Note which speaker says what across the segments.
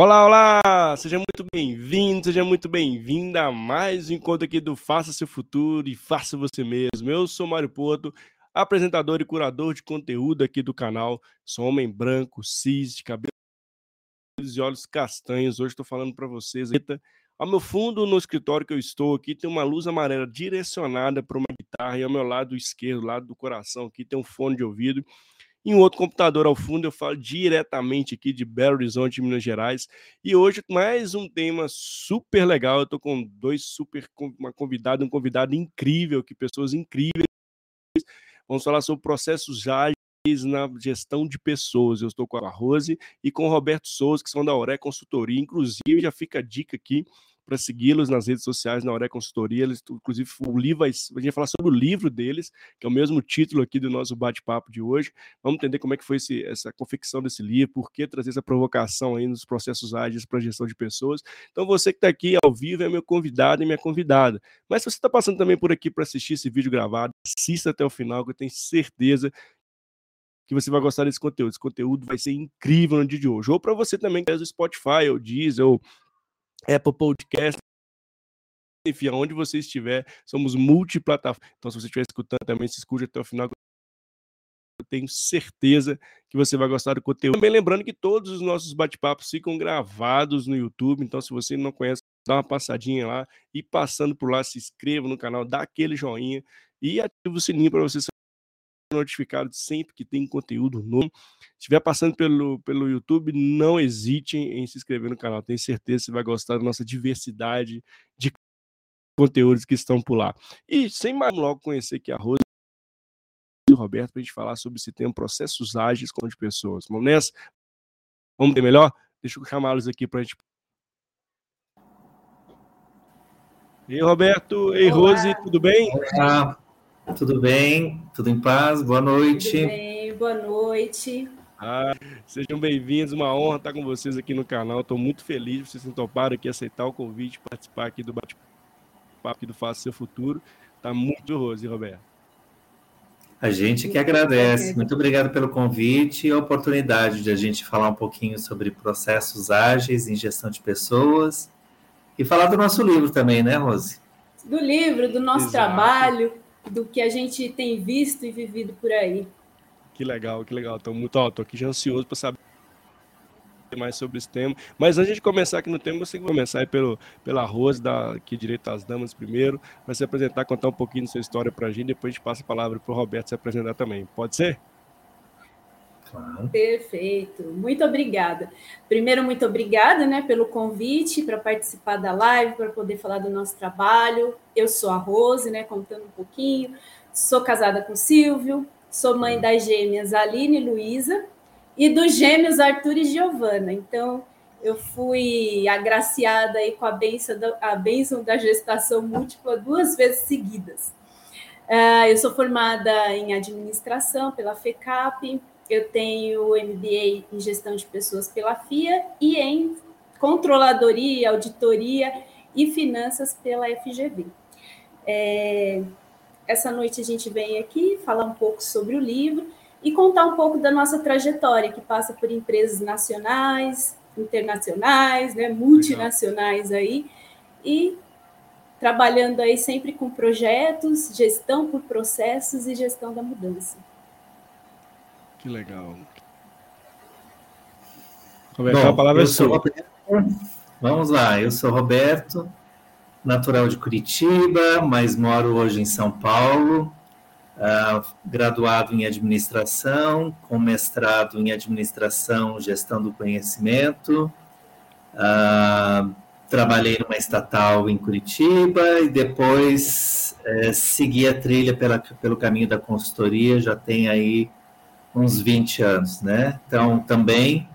Speaker 1: Olá, olá! Seja muito bem-vindo, seja muito bem-vinda a mais um encontro aqui do Faça Seu Futuro e Faça Você Mesmo. Eu sou Mário Porto, apresentador e curador de conteúdo aqui do canal. Sou homem branco, cis, de cabelos e olhos castanhos. Hoje estou falando para vocês. Ao meu fundo, no escritório que eu estou aqui, tem uma luz amarela direcionada para uma guitarra e ao meu lado esquerdo, lado do coração, aqui tem um fone de ouvido em outro computador ao fundo, eu falo diretamente aqui de Belo Horizonte, Minas Gerais. E hoje, mais um tema super legal. Eu estou com dois super, uma convidada, um convidado incrível, que pessoas incríveis. Vamos falar sobre processos ágeis na gestão de pessoas. Eu estou com a Rose e com o Roberto Souza, que são da Auré Consultoria. Inclusive, já fica a dica aqui para segui-los nas redes sociais, na Auré Consultoria. Eles, inclusive, o livro, a gente vai falar sobre o livro deles, que é o mesmo título aqui do nosso bate-papo de hoje. Vamos entender como é que foi esse, essa confecção desse livro, por que trazer essa provocação aí nos processos ágeis para gestão de pessoas. Então, você que está aqui ao vivo é meu convidado e minha convidada. Mas se você está passando também por aqui para assistir esse vídeo gravado, assista até o final, que eu tenho certeza que você vai gostar desse conteúdo. Esse conteúdo vai ser incrível no dia de hoje. Ou para você também que é do Spotify, ou Deezer, ou Apple Podcast, enfim, aonde você estiver, somos multiplataforma. Então, se você estiver escutando também, se escute até o final. Eu tenho certeza que você vai gostar do conteúdo. Também lembrando que todos os nossos bate-papos ficam gravados no YouTube. Então, se você não conhece, dá uma passadinha lá e passando por lá, se inscreva no canal, dá aquele joinha e ative o sininho para você notificado sempre que tem conteúdo novo. Se estiver passando pelo, pelo YouTube, não hesite em se inscrever no canal. Tenho certeza que você vai gostar da nossa diversidade de conteúdos que estão por lá. E sem mais logo conhecer aqui a Rose e o Roberto para a gente falar sobre esse tema processos ágeis com de pessoas. Vamos nessa? Vamos ter melhor? Deixa eu chamá-los aqui para a gente. Ei, Roberto. Ei, Olá. Rose, tudo bem?
Speaker 2: Olá. Tudo bem? Tudo em paz? Boa noite.
Speaker 3: Tudo bem, boa noite.
Speaker 1: Ah, sejam bem-vindos, uma honra estar com vocês aqui no canal. Estou muito feliz de vocês terem topado aqui aceitar o convite, participar aqui do bate-papo do Faça Seu Futuro. Está muito honroso, Roberto?
Speaker 2: A gente que agradece. Muito obrigado pelo convite e a oportunidade de a gente falar um pouquinho sobre processos ágeis em gestão de pessoas e falar do nosso livro também, né, Rose?
Speaker 3: Do livro, do nosso Exato. trabalho do que a gente tem visto e vivido por aí.
Speaker 1: Que legal, que legal. Estou muito, tô aqui já ansioso para saber mais sobre esse tema. Mas antes de começar aqui no tema, você começar aí pelo, pela Rose, da aqui Direito às Damas primeiro, para se apresentar, contar um pouquinho da sua história para a gente, depois a gente passa a palavra para o Roberto se apresentar também. Pode ser?
Speaker 3: Claro. Perfeito, muito obrigada. Primeiro, muito obrigada né, pelo convite para participar da live, para poder falar do nosso trabalho. Eu sou a Rose, né, contando um pouquinho. Sou casada com Silvio, sou mãe das gêmeas Aline e Luísa e dos gêmeos Arthur e Giovana. Então, eu fui agraciada aí com a bênção da, a bênção da gestação múltipla duas vezes seguidas. Uh, eu sou formada em administração pela FECAP, eu tenho MBA em gestão de pessoas pela FIA e em controladoria, auditoria e finanças pela FGV. É, essa noite a gente vem aqui falar um pouco sobre o livro e contar um pouco da nossa trajetória, que passa por empresas nacionais, internacionais, né, multinacionais aí, e trabalhando aí sempre com projetos, gestão por processos e gestão da mudança.
Speaker 1: Que legal. Roberto, Bom, a palavra é sua. Roberto,
Speaker 2: vamos lá, eu sou Roberto, natural de Curitiba, mas moro hoje em São Paulo, uh, graduado em administração, com mestrado em administração, gestão do conhecimento. Uh, trabalhei numa estatal em Curitiba e depois uh, segui a trilha pela, pelo caminho da consultoria, já tem aí uns 20 anos, né? Então, também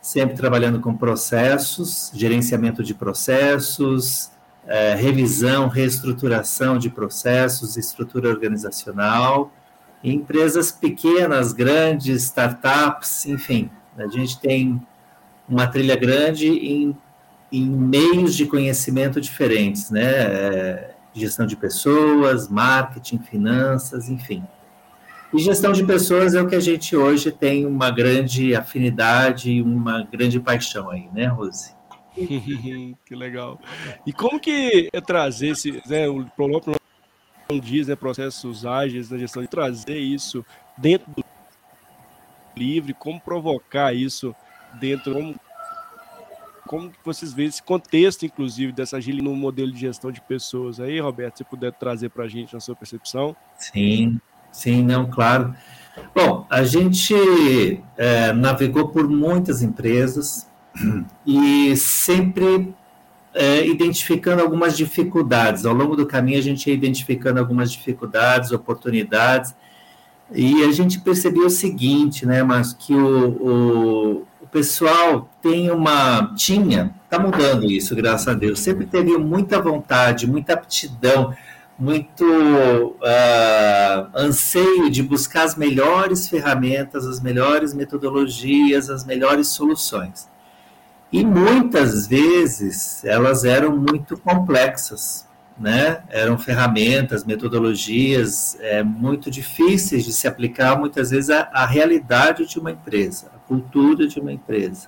Speaker 2: sempre trabalhando com processos, gerenciamento de processos, é, revisão, reestruturação de processos, estrutura organizacional, empresas pequenas, grandes, startups, enfim, a gente tem uma trilha grande em, em meios de conhecimento diferentes, né? É, gestão de pessoas, marketing, finanças, enfim. E gestão de pessoas é o que a gente hoje tem uma grande afinidade e uma grande paixão aí, né, Rose?
Speaker 1: que legal. E como que é trazer esse, né, o próprio diz, né, processos ágeis na gestão de trazer isso dentro do livre, como provocar isso dentro, como, como que vocês veem esse contexto, inclusive, dessa agilidade no modelo de gestão de pessoas aí, Roberto, se puder trazer para a gente na sua percepção.
Speaker 2: Sim, sim, não, claro. Bom, a gente é, navegou por muitas empresas e sempre é, identificando algumas dificuldades. Ao longo do caminho, a gente ia identificando algumas dificuldades, oportunidades, e a gente percebeu o seguinte, né, mas que o, o, o pessoal tem uma. tinha, está mudando isso, graças a Deus, sempre teve muita vontade, muita aptidão, muito uh, anseio de buscar as melhores ferramentas, as melhores metodologias, as melhores soluções. E muitas vezes elas eram muito complexas, né? Eram ferramentas, metodologias é, muito difíceis de se aplicar muitas vezes à, à, realidade de uma empresa, à cultura de uma empresa.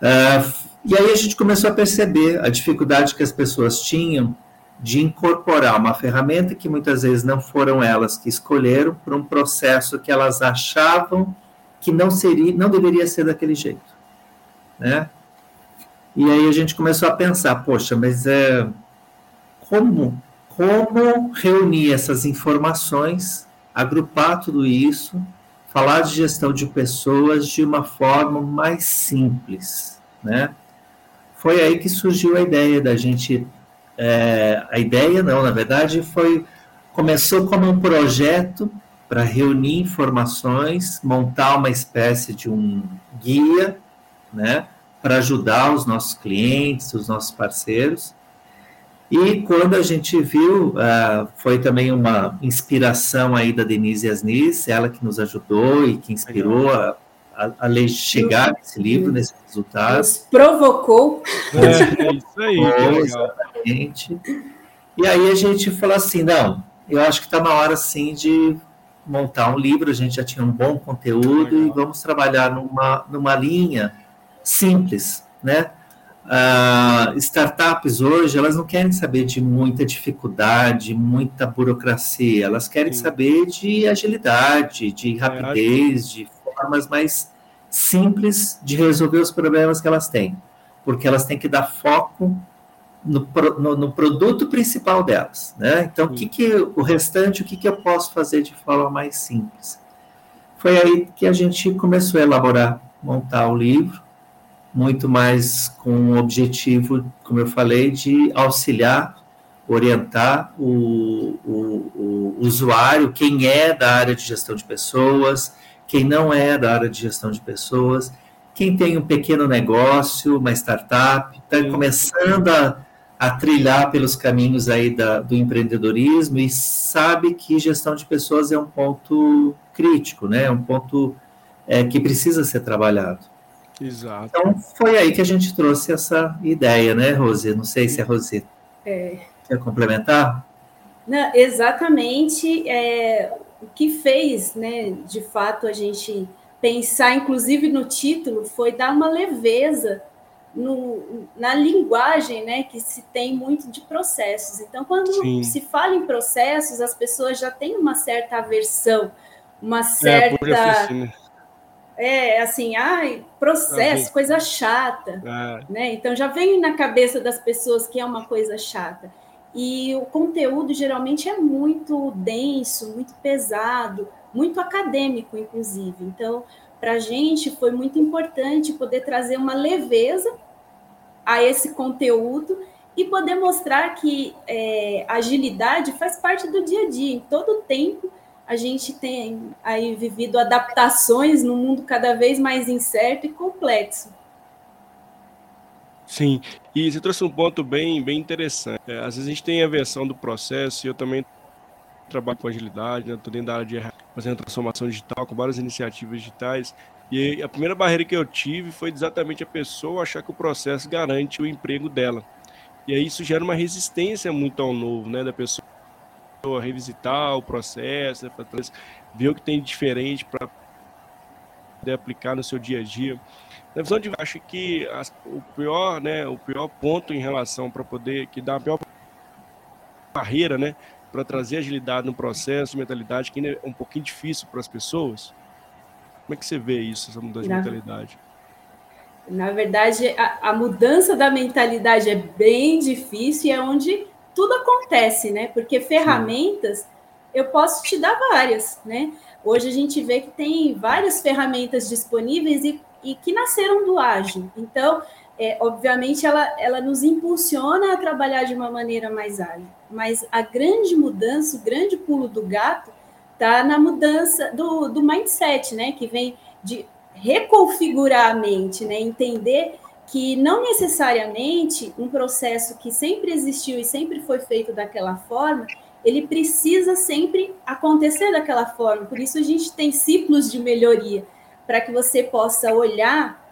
Speaker 2: Uh, e aí a gente começou a perceber a dificuldade que as pessoas tinham de incorporar uma ferramenta que muitas vezes não foram elas que escolheram para um processo que elas achavam que não seria, não deveria ser daquele jeito, né? E aí a gente começou a pensar, poxa, mas é como como reunir essas informações, agrupar tudo isso, falar de gestão de pessoas de uma forma mais simples, né? Foi aí que surgiu a ideia da gente, é, a ideia não, na verdade foi começou como um projeto para reunir informações, montar uma espécie de um guia, né? para ajudar os nossos clientes, os nossos parceiros. E quando a gente viu, uh, foi também uma inspiração aí da Denise Asnis, ela que nos ajudou e que inspirou a, a, a chegar nesse livro, nesse resultado. Nos
Speaker 3: provocou.
Speaker 1: É, é isso aí.
Speaker 2: E aí a gente falou assim, não, eu acho que está na hora, sim, de montar um livro, a gente já tinha um bom conteúdo legal. e vamos trabalhar numa, numa linha simples, né? Uh, startups hoje elas não querem saber de muita dificuldade, muita burocracia, elas querem Sim. saber de agilidade, de é, rapidez, de formas mais simples de resolver os problemas que elas têm, porque elas têm que dar foco no, no, no produto principal delas, né? Então, o que, que o restante, o que, que eu posso fazer de forma mais simples? Foi aí que a gente começou a elaborar, montar o livro, muito mais com o objetivo, como eu falei, de auxiliar, orientar o, o, o, usuário, quem é da área de gestão de pessoas, quem não é da área de gestão de pessoas, quem tem um pequeno negócio, uma startup, está começando a, a, trilhar pelos caminhos aí da, do empreendedorismo e sabe que gestão de pessoas é um ponto crítico, né? É um ponto é, que precisa ser trabalhado.
Speaker 1: Exato.
Speaker 2: Então foi aí que a gente trouxe essa ideia, né, Rose? Não sei se a Rose é. quer complementar.
Speaker 3: Não, exatamente. É, o que fez, né, de fato, a gente pensar, inclusive no título, foi dar uma leveza no, na linguagem, né, que se tem muito de processos. Então, quando Sim. se fala em processos, as pessoas já têm uma certa aversão, uma é, certa é, é assim, ai, processo, coisa chata, é. né? Então já vem na cabeça das pessoas que é uma coisa chata. E o conteúdo geralmente é muito denso, muito pesado, muito acadêmico, inclusive. Então, para a gente foi muito importante poder trazer uma leveza a esse conteúdo e poder mostrar que é, agilidade faz parte do dia a dia, em todo tempo a gente tem aí vivido adaptações no mundo cada vez mais incerto e complexo.
Speaker 1: Sim, e você trouxe um ponto bem, bem interessante. É, às vezes a gente tem a versão do processo, e eu também trabalho com agilidade, né? Estou dentro da área de fazendo transformação digital, com várias iniciativas digitais. E a primeira barreira que eu tive foi exatamente a pessoa achar que o processo garante o emprego dela. E aí isso gera uma resistência muito ao novo, né? Da pessoa revisitar o processo, né, ver o que tem de diferente para poder aplicar no seu dia a dia. Na visão de acho que o pior, né, o pior ponto em relação para poder que dá a pior barreira, né, para trazer agilidade no processo, mentalidade que ainda é um pouquinho difícil para as pessoas. Como é que você vê isso, essa mudança de mentalidade?
Speaker 3: Na verdade, a, a, mudança da mentalidade é bem difícil e é onde tudo acontece, né? Porque ferramentas Sim. eu posso te dar várias, né? Hoje a gente vê que tem várias ferramentas disponíveis e, e que nasceram do ágil. Então, é, obviamente, ela, ela nos impulsiona a trabalhar de uma maneira mais ágil. Mas a grande mudança, o grande pulo do gato, está na mudança do, do mindset, né? Que vem de reconfigurar a mente, né? Entender que não necessariamente um processo que sempre existiu e sempre foi feito daquela forma, ele precisa sempre acontecer daquela forma. Por isso a gente tem ciclos de melhoria, para que você possa olhar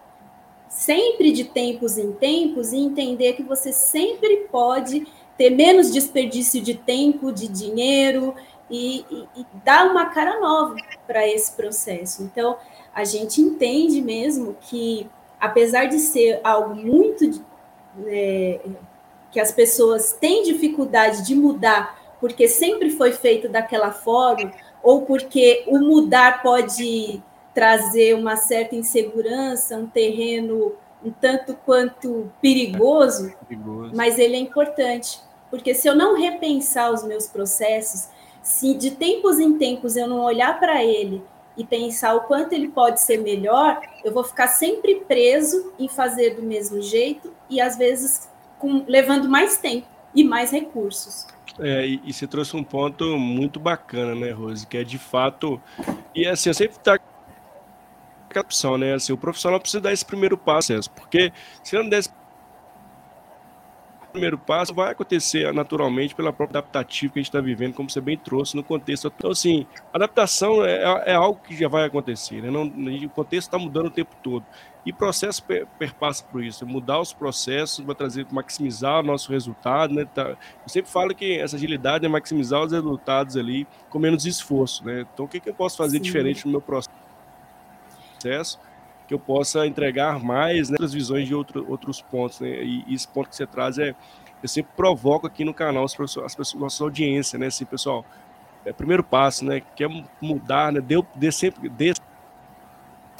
Speaker 3: sempre de tempos em tempos e entender que você sempre pode ter menos desperdício de tempo, de dinheiro e, e, e dar uma cara nova para esse processo. Então, a gente entende mesmo que, apesar de ser algo muito é, que as pessoas têm dificuldade de mudar, porque sempre foi feito daquela forma, ou porque o mudar pode trazer uma certa insegurança, um terreno um tanto quanto perigoso, perigoso, mas ele é importante, porque se eu não repensar os meus processos, se de tempos em tempos eu não olhar para ele e pensar o quanto ele pode ser melhor, eu vou ficar sempre preso em fazer do mesmo jeito e às vezes com, levando mais tempo e mais recursos.
Speaker 1: É, e, e você trouxe um ponto muito bacana, né, Rose? Que é de fato. E assim, eu sempre tá aquela opção, né? Assim, o profissional precisa dar esse primeiro passo, porque se ele não der esse primeiro passo vai acontecer naturalmente pela própria adaptativa que a gente está vivendo, como você bem trouxe no contexto. Então, assim, adaptação é, é algo que já vai acontecer, né? Não, o contexto está mudando o tempo todo. E processo per, perpassa por isso, mudar os processos vai trazer, maximizar o nosso resultado, né? Tá, eu sempre falo que essa agilidade é maximizar os resultados ali com menos esforço, né? Então, o que, que eu posso fazer Sim. diferente no meu processo que eu possa entregar mais né, outras visões de outro, outros pontos. Né? E, e, esse ponto que você traz é. Eu sempre provoco aqui no canal as pessoas, as pessoas nossa audiência, né? Assim, pessoal, é primeiro passo, né? Quer mudar, né? Dê, dê sempre, dê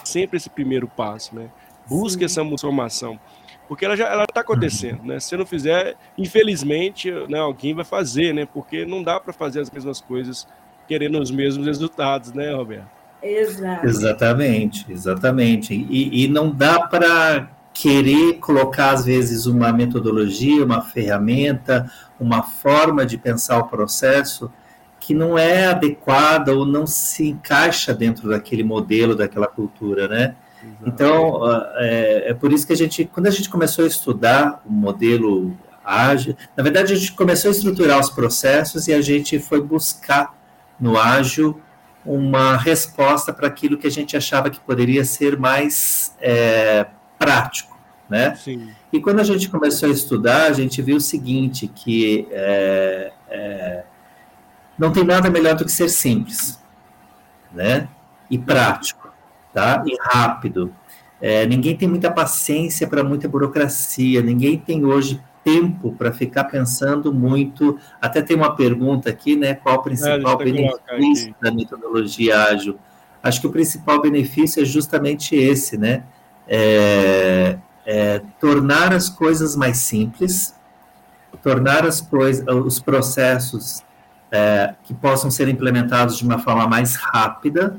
Speaker 1: sempre esse primeiro passo, né? Busque Sim. essa transformação, porque ela já ela está acontecendo, né? Se não fizer, infelizmente, né, alguém vai fazer, né? Porque não dá para fazer as mesmas coisas querendo os mesmos resultados, né, Roberto?
Speaker 2: Exato. Exatamente, exatamente. E, e não dá para querer colocar, às vezes, uma metodologia, uma ferramenta, uma forma de pensar o processo que não é adequada ou não se encaixa dentro daquele modelo, daquela cultura, né? Então, é, é, por isso que a gente, quando a gente começou a estudar o modelo ágil, na verdade a gente começou a estruturar os processos e a gente foi buscar no ágil uma resposta para aquilo que a gente achava que poderia ser mais é, prático, né? Sim. E quando a gente começou a estudar, a gente viu o seguinte, que é, é, não tem nada melhor do que ser simples, né? E prático, tá? E rápido. É, ninguém tem muita paciência para muita burocracia, ninguém tem hoje tempo para ficar pensando muito. Até tem uma pergunta aqui, né? Qual o principal é, benefício da metodologia ágil? Acho que o principal benefício é justamente esse, né? É, é, tornar as coisas mais simples, tornar as coisas, os processos é, que possam ser implementados de uma forma mais rápida,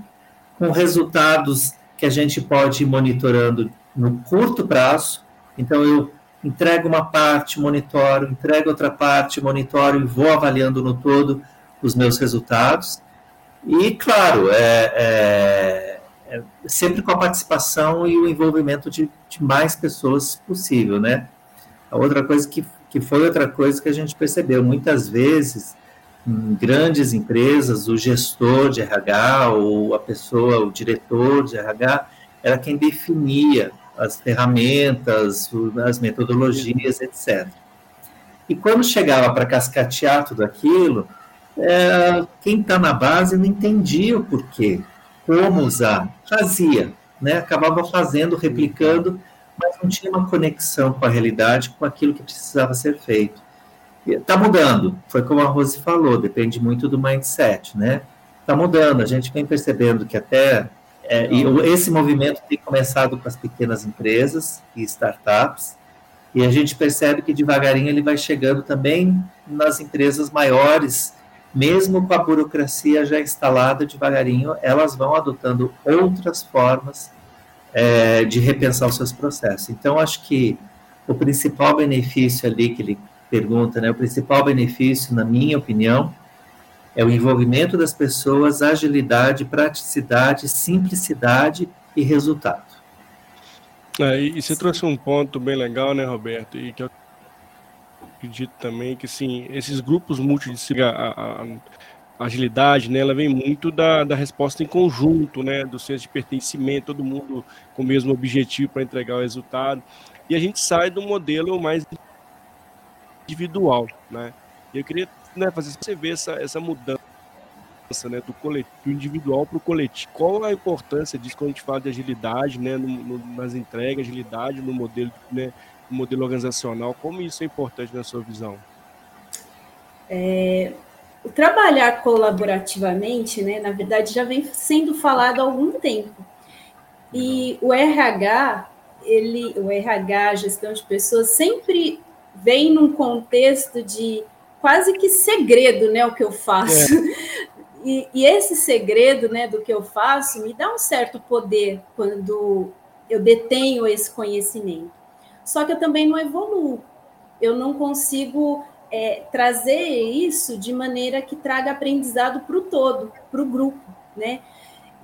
Speaker 2: com resultados que a gente pode ir monitorando no curto prazo. Então, eu entrego uma parte, monitoro, entrego outra parte, monitoro e vou avaliando no todo os meus resultados. E, claro, é, é, é sempre com a participação e o envolvimento de, de, mais pessoas possível, né? A outra coisa que, que foi outra coisa que a gente percebeu, muitas vezes, em grandes empresas, o gestor de RH ou a pessoa, o diretor de RH, era quem definia as ferramentas, as metodologias, etc. E quando chegava para cascatear tudo aquilo, é, quem está na base não entendia o porquê, como usar, fazia, né? acabava fazendo, replicando, mas não tinha uma conexão com a realidade, com aquilo que precisava ser feito. Está mudando, foi como a Rose falou, depende muito do mindset, né? Está mudando, a gente vem percebendo que até é, e esse movimento tem começado com as pequenas empresas e startups, e a gente percebe que devagarinho ele vai chegando também nas empresas maiores, mesmo com a burocracia já instalada, devagarinho elas vão adotando outras formas é, de repensar os seus processos. Então, acho que o principal benefício ali que ele pergunta, né, o principal benefício, na minha opinião, é o envolvimento das pessoas, agilidade, praticidade, simplicidade e resultado.
Speaker 1: É, e você trouxe um ponto bem legal, né, Roberto? E que eu acredito também que, sim, esses grupos multidisciplinares, a, a, agilidade, né, ela vem muito da, da resposta em conjunto, né, do senso de pertencimento, todo mundo com o mesmo objetivo para entregar o resultado. E a gente sai do modelo mais individual, né? E eu queria né, fazer você ver essa, essa mudança né, do coletivo individual para o coletivo. Qual a importância disso quando a gente fala de agilidade, né, no, no, nas entregas, agilidade no modelo, né, no modelo organizacional? Como isso é importante na sua visão?
Speaker 3: É, trabalhar colaborativamente, né, na verdade, já vem sendo falado há algum tempo. E o RH, ele, o RH, gestão de pessoas, sempre vem num contexto de quase que segredo, né, o que eu faço. É. E, e, esse segredo, né, do que eu faço, me dá um certo poder quando eu detenho esse conhecimento. Só que eu também não evoluo. Eu não consigo é, trazer isso de maneira que traga aprendizado para o todo, para o grupo, né?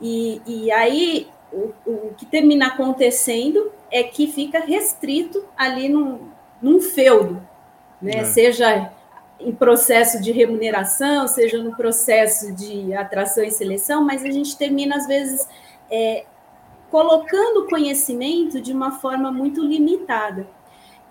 Speaker 3: E, e aí o, o, que termina acontecendo é que fica restrito ali num, num feudo, né? É. Seja em processo de remuneração, seja no processo de atração e seleção, mas a gente termina, às vezes, é, colocando o conhecimento de uma forma muito limitada.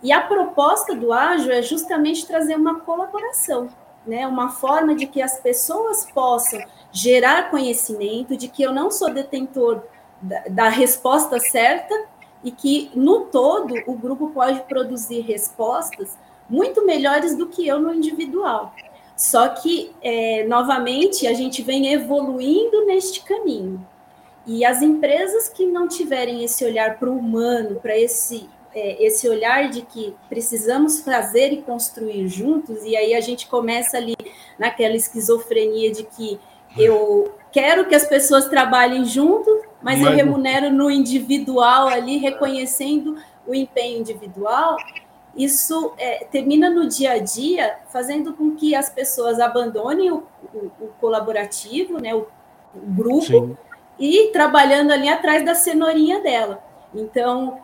Speaker 3: E a proposta do ágil é justamente trazer uma colaboração, né? uma forma de que as pessoas possam gerar conhecimento, de que eu não sou detentor da, da resposta certa e que, no todo, o grupo pode produzir respostas muito melhores do que eu no individual. Só que, é, novamente, a gente vem evoluindo neste caminho. E as empresas que não tiverem esse olhar para o humano, para esse, é, esse olhar de que precisamos fazer e construir juntos, e aí a gente começa ali naquela esquizofrenia de que eu quero que as pessoas trabalhem junto, mas, mas... eu remunero no individual ali, reconhecendo o empenho individual, isso é, termina no dia a dia fazendo com que as pessoas abandonem o, o, o colaborativo, né, o, o grupo, Sim. e trabalhando ali atrás da cenourinha dela. Então,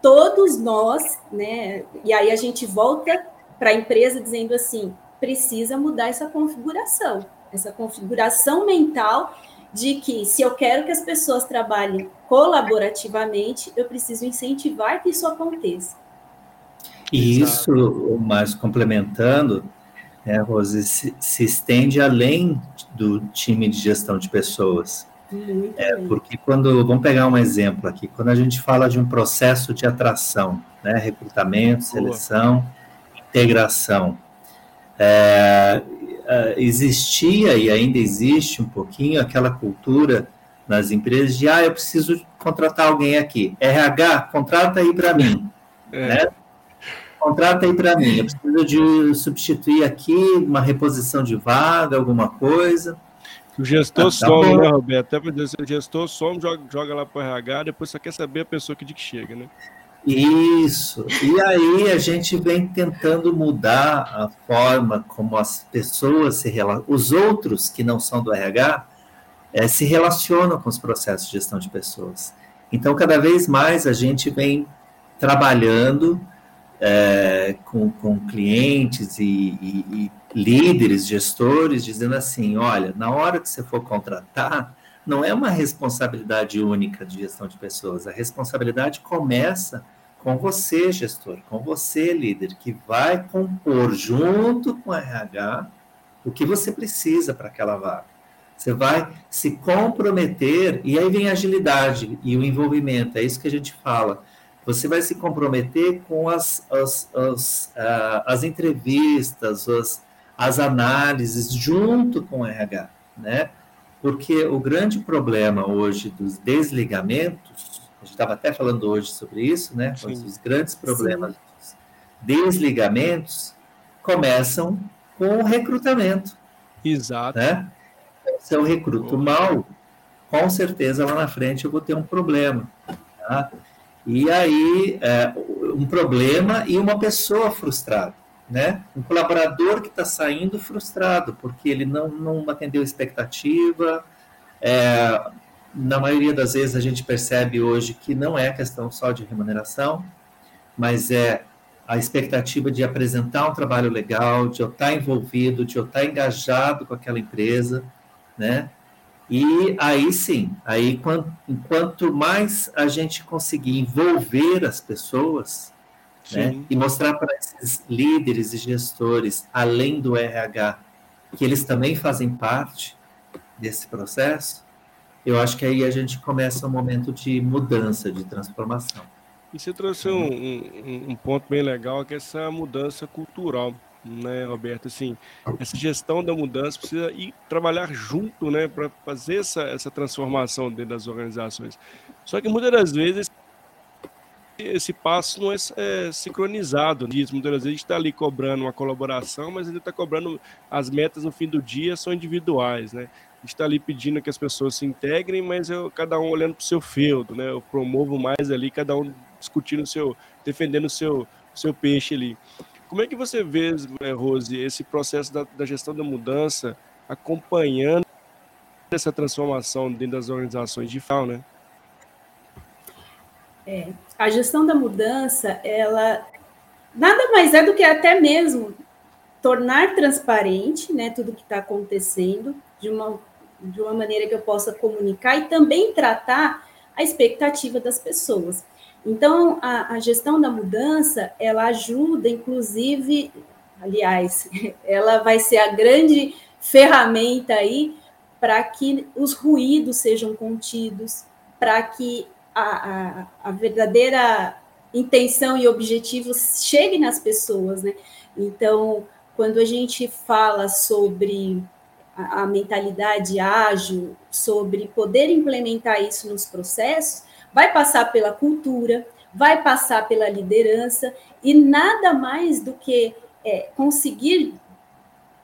Speaker 3: todos nós, né, e aí a gente volta para a empresa dizendo assim: precisa mudar essa configuração, essa configuração mental de que se eu quero que as pessoas trabalhem colaborativamente, eu preciso incentivar que isso aconteça.
Speaker 2: E Exato. isso, mais complementando, né, Rose, se, se, estende além do time de gestão de pessoas. é, porque quando, vamos pegar um exemplo aqui, quando a gente fala de um processo de atração, né, recrutamento, seleção, Boa. integração, é, é, existia e ainda existe um pouquinho aquela cultura nas empresas de, ah, eu preciso contratar alguém aqui, RH, contrata aí para mim, é. né? Contrata aí para mim. Eu preciso de substituir aqui uma reposição de vaga, alguma coisa.
Speaker 1: O gestor ah, tá some, né, Roberto? Até para dizer, o gestor some, joga, joga lá para o RH, depois só quer saber a pessoa que de que chega, né?
Speaker 2: Isso. E aí a gente vem tentando mudar a forma como as pessoas se relacionam, os outros que não são do RH, é, se relacionam com os processos de gestão de pessoas. Então, cada vez mais a gente vem trabalhando é, com, com clientes e, e, e líderes, gestores, dizendo assim: olha, na hora que você for contratar, não é uma responsabilidade única de gestão de pessoas, a responsabilidade começa com você, gestor, com você, líder, que vai compor junto com a RH o que você precisa para aquela vaga. Você vai se comprometer, e aí vem a agilidade e o envolvimento, é isso que a gente fala. Você vai se comprometer com as, as, as, uh, as entrevistas, as, as análises junto com o RH, né? Porque o grande problema hoje dos desligamentos, a gente estava até falando hoje sobre isso, né? Os grandes problemas Sim. dos desligamentos começam com o recrutamento.
Speaker 1: Exato.
Speaker 2: Né? Se eu recruto mal, com certeza lá na frente eu vou ter um problema. Tá? E aí, é, um problema e uma pessoa frustrada né? Um colaborador que está saindo frustrado porque ele não, não atendeu expectativa. É, na maioria das vezes a gente percebe hoje que não é questão só de remuneração, mas é a expectativa de apresentar um trabalho legal, de eu estar envolvido, de eu estar engajado com aquela empresa, né? E aí sim, aí quanto, enquanto mais a gente conseguir envolver as pessoas, né? E mostrar para esses líderes e gestores, além do RH, que eles também fazem parte desse processo, eu acho que aí a gente começa um momento de mudança, de transformação.
Speaker 1: E você trouxe um, um, um ponto bem legal, que é essa mudança cultural, né, Roberto? Assim, essa gestão da mudança precisa ir trabalhar junto, né, para fazer essa, essa transformação dentro das organizações. Só que muitas das vezes esse passo não é, é sincronizado nisso. Muitas vezes a gente está ali cobrando uma colaboração, mas ele está cobrando as metas no fim do dia são individuais, né? A gente está ali pedindo que as pessoas se integrem, mas eu, cada um olhando para o seu feudo, né? Eu promovo mais ali, cada um discutindo o seu, defendendo o seu, seu peixe ali. Como é que você vê, eh, Rose, esse processo da, da gestão da mudança acompanhando essa transformação dentro das organizações de FAO, né?
Speaker 3: É, a gestão da mudança, ela nada mais é do que até mesmo tornar transparente, né, tudo que está acontecendo de uma de uma maneira que eu possa comunicar e também tratar a expectativa das pessoas. Então, a, a gestão da mudança, ela ajuda, inclusive, aliás, ela vai ser a grande ferramenta aí para que os ruídos sejam contidos, para que a, a, a verdadeira intenção e objetivo chegue nas pessoas, né? Então, quando a gente fala sobre a, a, mentalidade ágil, sobre poder implementar isso nos processos, vai passar pela cultura, vai passar pela liderança, e nada mais do que é, conseguir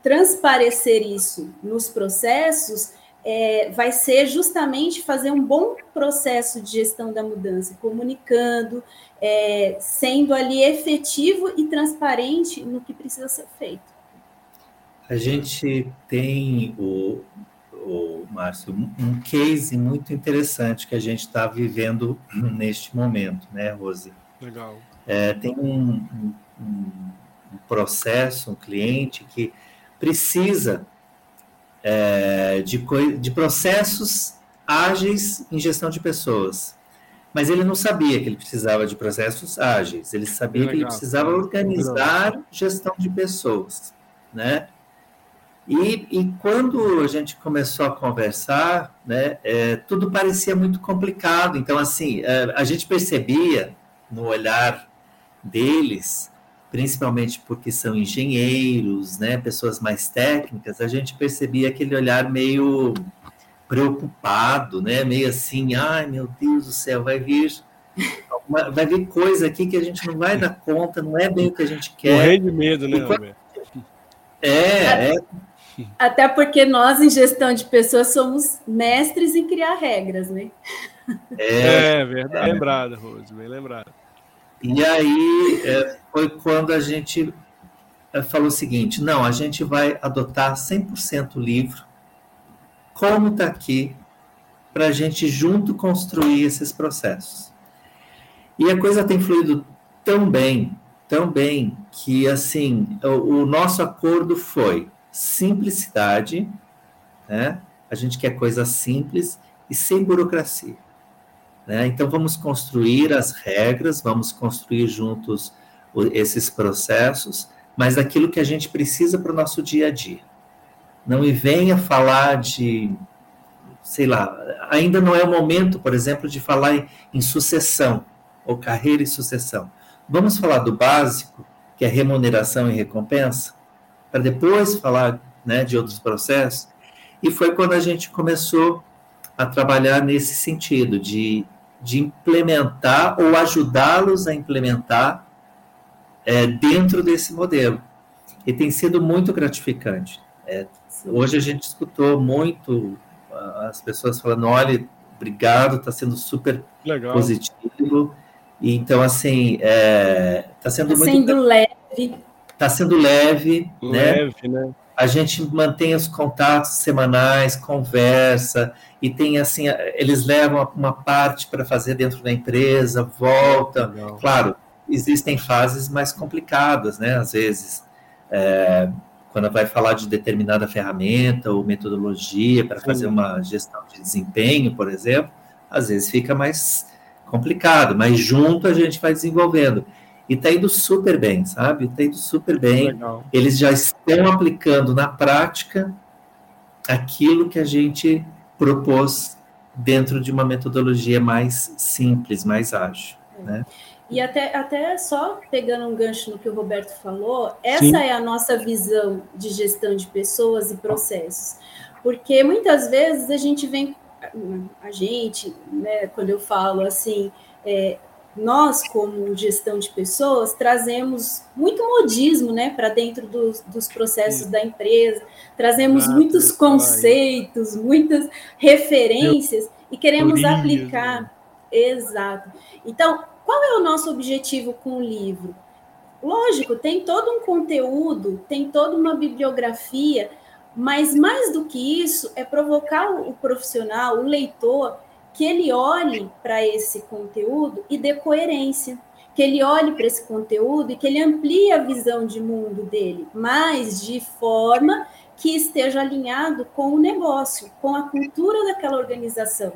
Speaker 3: transparecer isso nos processos é, vai ser justamente fazer um bom processo de gestão da mudança, comunicando, é, sendo ali efetivo e transparente no que precisa ser feito.
Speaker 2: A gente tem, o, o Márcio, um case muito interessante que a gente está vivendo neste momento, né, Rose?
Speaker 1: Legal.
Speaker 2: É, tem um, um, um processo, um cliente que precisa é, de, de processos ágeis em gestão de pessoas. Mas ele não sabia que ele precisava de processos ágeis, ele sabia que ele precisava organizar gestão de pessoas, né? E, e quando a gente começou a conversar, né, é, tudo parecia muito complicado. Então, assim, é, a gente percebia no olhar deles principalmente porque são engenheiros, né, pessoas mais técnicas, a gente percebia aquele olhar meio preocupado, né, meio assim, ai meu Deus do céu, vai vir vai vir coisa aqui que a gente não vai dar conta, não é bem o que a gente quer.
Speaker 1: Morrer de medo, né, quando...
Speaker 2: É, é.
Speaker 3: Até porque nós, em gestão de pessoas, somos mestres em criar regras, né?
Speaker 1: É, é verdade. É. Lembrado, Rose, bem lembrado.
Speaker 2: E aí é, foi quando a gente é, falou o seguinte: não, a gente vai adotar 100% livro, como está aqui, para a gente junto construir esses processos. E a coisa tem fluído tão bem, tão bem, que assim, o, o nosso acordo foi simplicidade, né? a gente quer coisa simples e sem burocracia. Né? Então, vamos construir as regras, vamos construir juntos esses processos, mas aquilo que a gente precisa para o nosso dia a dia. não me venha falar de, sei lá, ainda não é o momento, por exemplo, de falar em, em sucessão, ou carreira e sucessão. Vamos falar do básico, que é remuneração e recompensa, para depois falar né, de outros processos. E foi quando a gente começou a trabalhar nesse sentido, de, de implementar ou ajudá-los a implementar é, dentro desse modelo. E tem sido muito gratificante. É, hoje a gente escutou muito as pessoas falando: olha, obrigado, está sendo super Legal. positivo. E, então, assim, está é, tá sendo tá muito.
Speaker 3: sendo leve.
Speaker 2: Está sendo leve. Né? Leve, né? né? A gente mantém os contatos semanais, conversa, e tem assim, eles levam uma parte para fazer dentro da empresa, volta. Claro, existem fases mais complicadas, né? Às vezes, é, quando vai falar de determinada ferramenta ou metodologia para fazer uma gestão de desempenho, por exemplo, às vezes fica mais complicado, mas junto a gente vai desenvolvendo. E está indo super bem, sabe? Está indo super bem. Legal. Eles já estão aplicando na prática aquilo que a gente propôs dentro de uma metodologia mais simples, mais ágil, né?
Speaker 3: E até, até só pegando um gancho no que o Roberto falou, essa Sim. é a nossa visão de gestão de pessoas e processos. Porque muitas vezes a gente vem, a gente, né, quando eu falo assim, é, nós, como gestão de pessoas, trazemos muito modismo né, para dentro dos, dos processos Sim. da empresa, trazemos muitos conceitos, muitas referências e queremos aplicar. Né? Exato. Então, qual é o nosso objetivo com o livro? Lógico, tem todo um conteúdo, tem toda uma bibliografia, mas mais do que isso, é provocar o profissional, o leitor, que ele olhe para esse conteúdo e dê coerência, que ele olhe para esse conteúdo e que ele amplie a visão de mundo dele, mas de forma que esteja alinhado com o negócio, com a cultura daquela organização.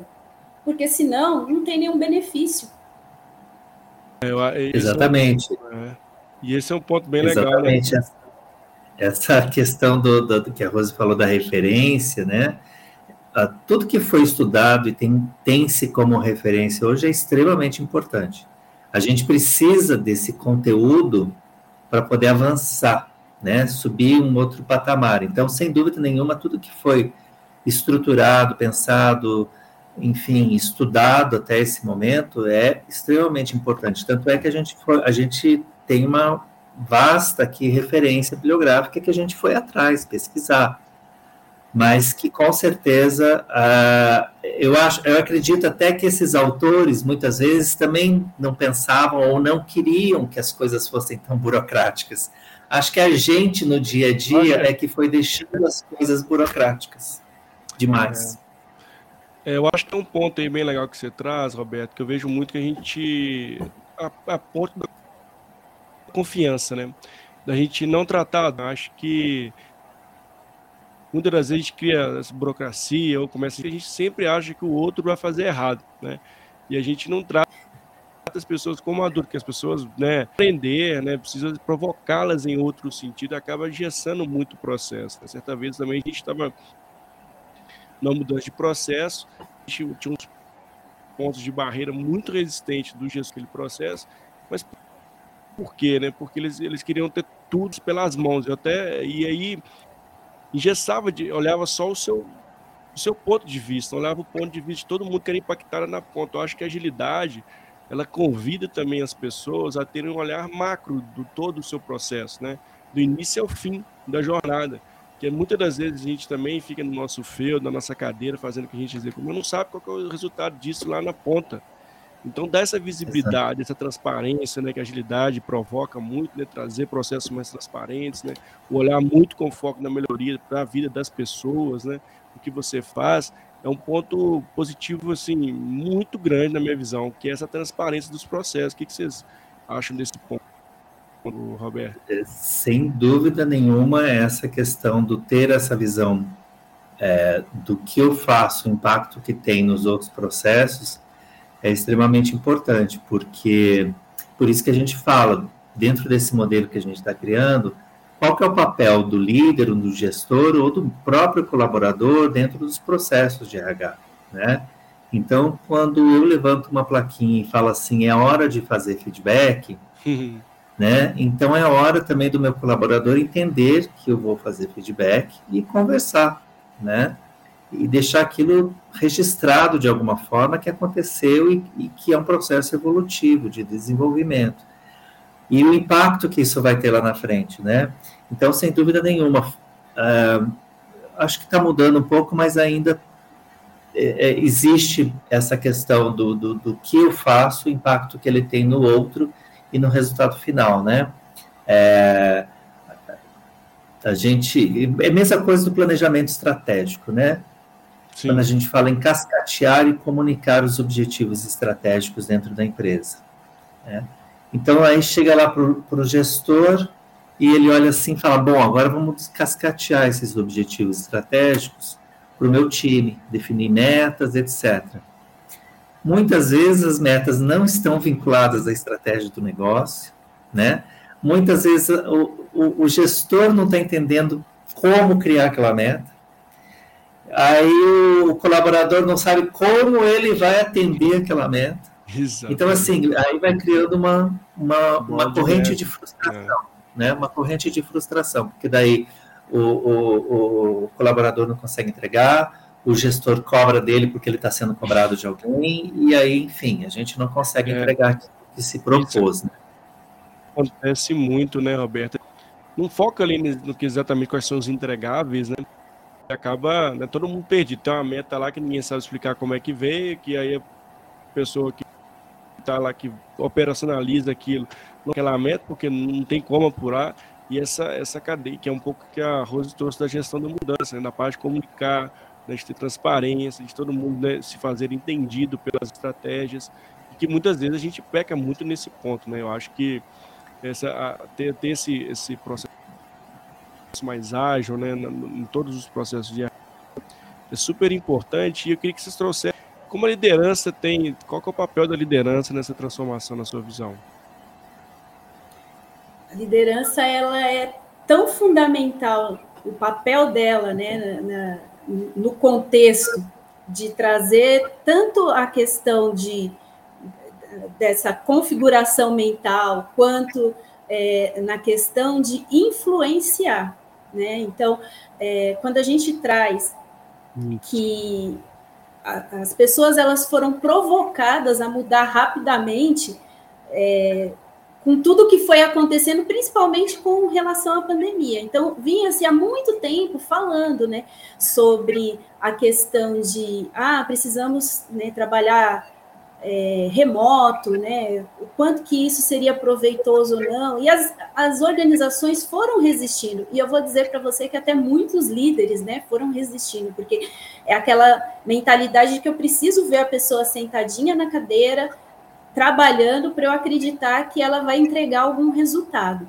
Speaker 3: Porque senão não tem nenhum benefício.
Speaker 2: Eu, Exatamente.
Speaker 1: É, e esse é um ponto bem Exatamente.
Speaker 2: legal. Né? Essa questão do, do, do, que a Rose falou da referência, né? Ah, tudo que foi estudado e tem, tem-se como referência hoje é extremamente importante. A gente precisa desse conteúdo para poder avançar, né? Subir um outro patamar. Então, sem dúvida nenhuma, tudo que foi estruturado, pensado, enfim, estudado até esse momento é extremamente importante. Tanto é que a gente, foi, a gente tem uma vasta aqui referência bibliográfica que a gente foi atrás pesquisar, mas que com certeza uh, eu acho, eu acredito até que esses autores muitas vezes também não pensavam ou não queriam que as coisas fossem tão burocráticas. Acho que a gente no dia a dia é que foi deixando as coisas burocráticas demais.
Speaker 1: É. É, eu acho que tem um ponto aí bem legal que você traz, Roberto, que eu vejo muito que a gente. A, a ponto da confiança, né? Da gente não tratar. Acho que muitas das vezes a gente cria essa burocracia ou começa a gente sempre acha que o outro vai fazer errado, né? E a gente não trata as pessoas como adulto, que as pessoas, né, aprender, né, precisa provocá-las em outro sentido, acaba engessando muito o processo. Né? Certa vez também a gente estava numa mudança de processo. Tinha, tinha uns pontos de barreira muito resistentes do gesso aquele processo, mas por quê, né? Porque eles, eles queriam ter tudo pelas mãos. Eu até e aí engessava de olhava só o seu o seu ponto de vista, olhava o ponto de vista de todo mundo que era impactado na ponta. Eu acho que a agilidade ela convida também as pessoas a terem um olhar macro do todo o seu processo, né? Do início ao fim da jornada que muitas das vezes a gente também fica no nosso feu, na nossa cadeira, fazendo o que a gente executa, mas não sabe qual é o resultado disso lá na ponta. Então, dá essa visibilidade, essa transparência, né, que a agilidade provoca muito, né, trazer processos mais transparentes, né, olhar muito com foco na melhoria para a vida das pessoas, né, o que você faz, é um ponto positivo, assim, muito grande na minha visão, que é essa transparência dos processos. O que, que vocês acham desse ponto? Roberto?
Speaker 2: É, sem dúvida nenhuma, essa questão do ter essa visão é, do que eu faço, o impacto que tem nos outros processos, é extremamente importante, porque por isso que a gente fala, dentro desse modelo que a gente está criando, qual que é o papel do líder, do gestor ou do próprio colaborador dentro dos processos de RH, né? Então, quando eu levanto uma plaquinha e falo assim, é hora de fazer feedback, uhum. né? Então é hora também do meu colaborador entender que eu vou fazer feedback e conversar, né? E deixar aquilo registrado de alguma forma que aconteceu e, e que é um processo evolutivo de desenvolvimento e o impacto que isso vai ter lá na frente, né? Então, sem dúvida nenhuma, uh, acho que está mudando um pouco, mas ainda é, é, existe essa questão do, do, do, que eu faço, o impacto que ele tem no outro e no resultado final, né? É, a gente é a mesma coisa do planejamento estratégico, né? Sim. Quando a gente fala em cascatear e comunicar os objetivos estratégicos dentro da empresa. Né? Então aí chega lá para o gestor e ele olha assim e fala: bom, agora vamos cascatear esses objetivos estratégicos para o meu time, definir metas, etc. Muitas vezes as metas não estão vinculadas à estratégia do negócio, né? Muitas vezes o, o, o gestor não está entendendo como criar aquela meta. Aí o colaborador não sabe como ele vai atender aquela meta. Exatamente. Então, assim, aí vai criando uma, uma, uma corrente de frustração, é. né? Uma corrente de frustração, porque daí o, o, o colaborador não consegue entregar, o gestor cobra dele porque ele está sendo cobrado de alguém, e aí, enfim, a gente não consegue é. entregar o que se propôs, né?
Speaker 1: Acontece muito, né, Roberto? Não foca ali no que exatamente quais são os entregáveis, né? Acaba né, todo mundo perdido. Tem uma meta lá que ninguém sabe explicar como é que veio, que aí a pessoa que está lá que operacionaliza aquilo, aquela meta, porque não tem como apurar, e essa, essa cadeia, que é um pouco que a Rose trouxe da gestão da mudança, né, na parte de comunicar, né, de ter transparência, de todo mundo né, se fazer entendido pelas estratégias, e que muitas vezes a gente peca muito nesse ponto, né, eu acho que essa, a, ter, ter esse, esse processo mais ágil, né, em todos os processos de é super importante, e eu queria que vocês trouxessem como a liderança tem. Qual é o papel da liderança nessa transformação, na sua visão?
Speaker 3: A liderança ela é tão fundamental, o papel dela né, na, no contexto de trazer tanto a questão de, dessa configuração mental, quanto é, na questão de influenciar. Né? Então, é, quando a gente traz que as pessoas elas foram provocadas a mudar rapidamente é, com tudo que foi acontecendo, principalmente com relação à pandemia. Então, vinha-se há muito tempo falando né, sobre a questão de ah, precisamos né, trabalhar é, remoto, né? O quanto que isso seria proveitoso ou não. E as, as organizações foram resistindo. E eu vou dizer para você que até muitos líderes, né, foram resistindo, porque é aquela mentalidade de que eu preciso ver a pessoa sentadinha na cadeira, trabalhando para eu acreditar que ela vai entregar algum resultado.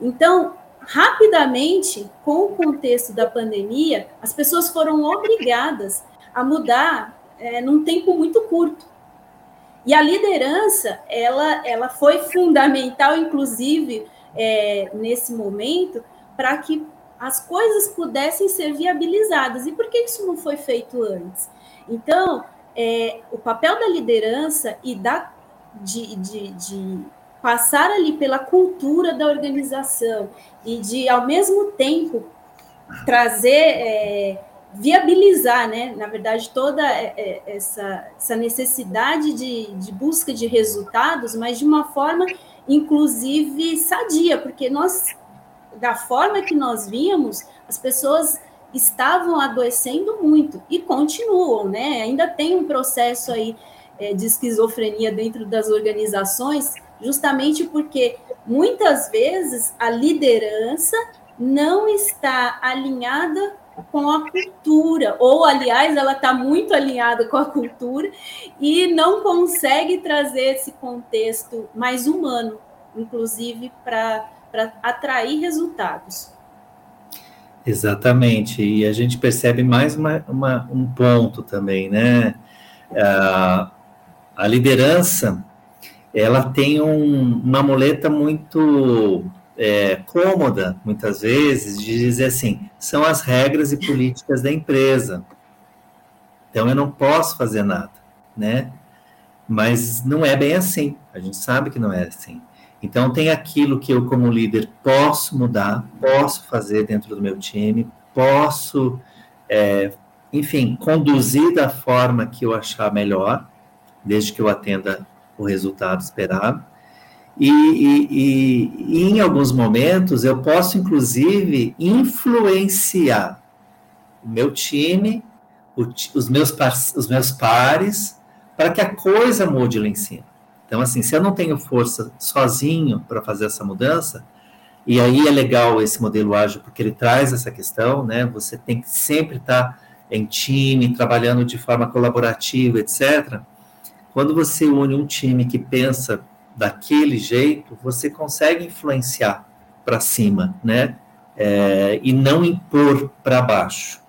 Speaker 3: Então, rapidamente, com o contexto da pandemia, as pessoas foram obrigadas a mudar é, num tempo muito curto. E a liderança, ela, ela foi fundamental, inclusive, é, nesse momento, para que as coisas pudessem ser viabilizadas. E por que isso não foi feito antes? Então, é, o papel da liderança e da, de, de, de passar ali pela cultura da organização e de, ao mesmo tempo, trazer é, viabilizar, né, na verdade, toda é, é, essa, essa necessidade de, de busca de resultados, mas de uma forma, inclusive, sadia, porque nós, da forma que nós víamos, as pessoas estavam adoecendo muito e continuam, né? Ainda tem um processo aí é, de esquizofrenia dentro das organizações, justamente porque muitas vezes a liderança não está alinhada com a cultura, ou aliás, ela está muito alinhada com a cultura e não consegue trazer esse contexto mais humano, inclusive para atrair resultados.
Speaker 2: Exatamente, e a gente percebe mais uma, uma, um ponto também, né? A, a liderança ela tem um, uma muleta muito é, cômoda, muitas vezes, de dizer assim: são as regras e políticas da empresa. Então eu não posso fazer nada, né? Mas não é bem assim. A gente sabe que não é assim. Então tem aquilo que eu, como líder, posso mudar, posso fazer dentro do meu time, posso, é, enfim, conduzir da forma que eu achar melhor, desde que eu atenda o resultado esperado. E, e, e, em alguns momentos eu posso, inclusive, influenciar o meu time, o, os, meus os meus pares, para que a coisa mude lá em cima. Então, assim, se eu não tenho força sozinho para fazer essa mudança, e aí é legal esse modelo ágil, porque ele traz essa questão, né? Você tem que sempre estar em time, trabalhando de forma colaborativa, etc. Quando você une um time que pensa daquele jeito, você consegue influenciar para cima, né? É, e não impor para baixo.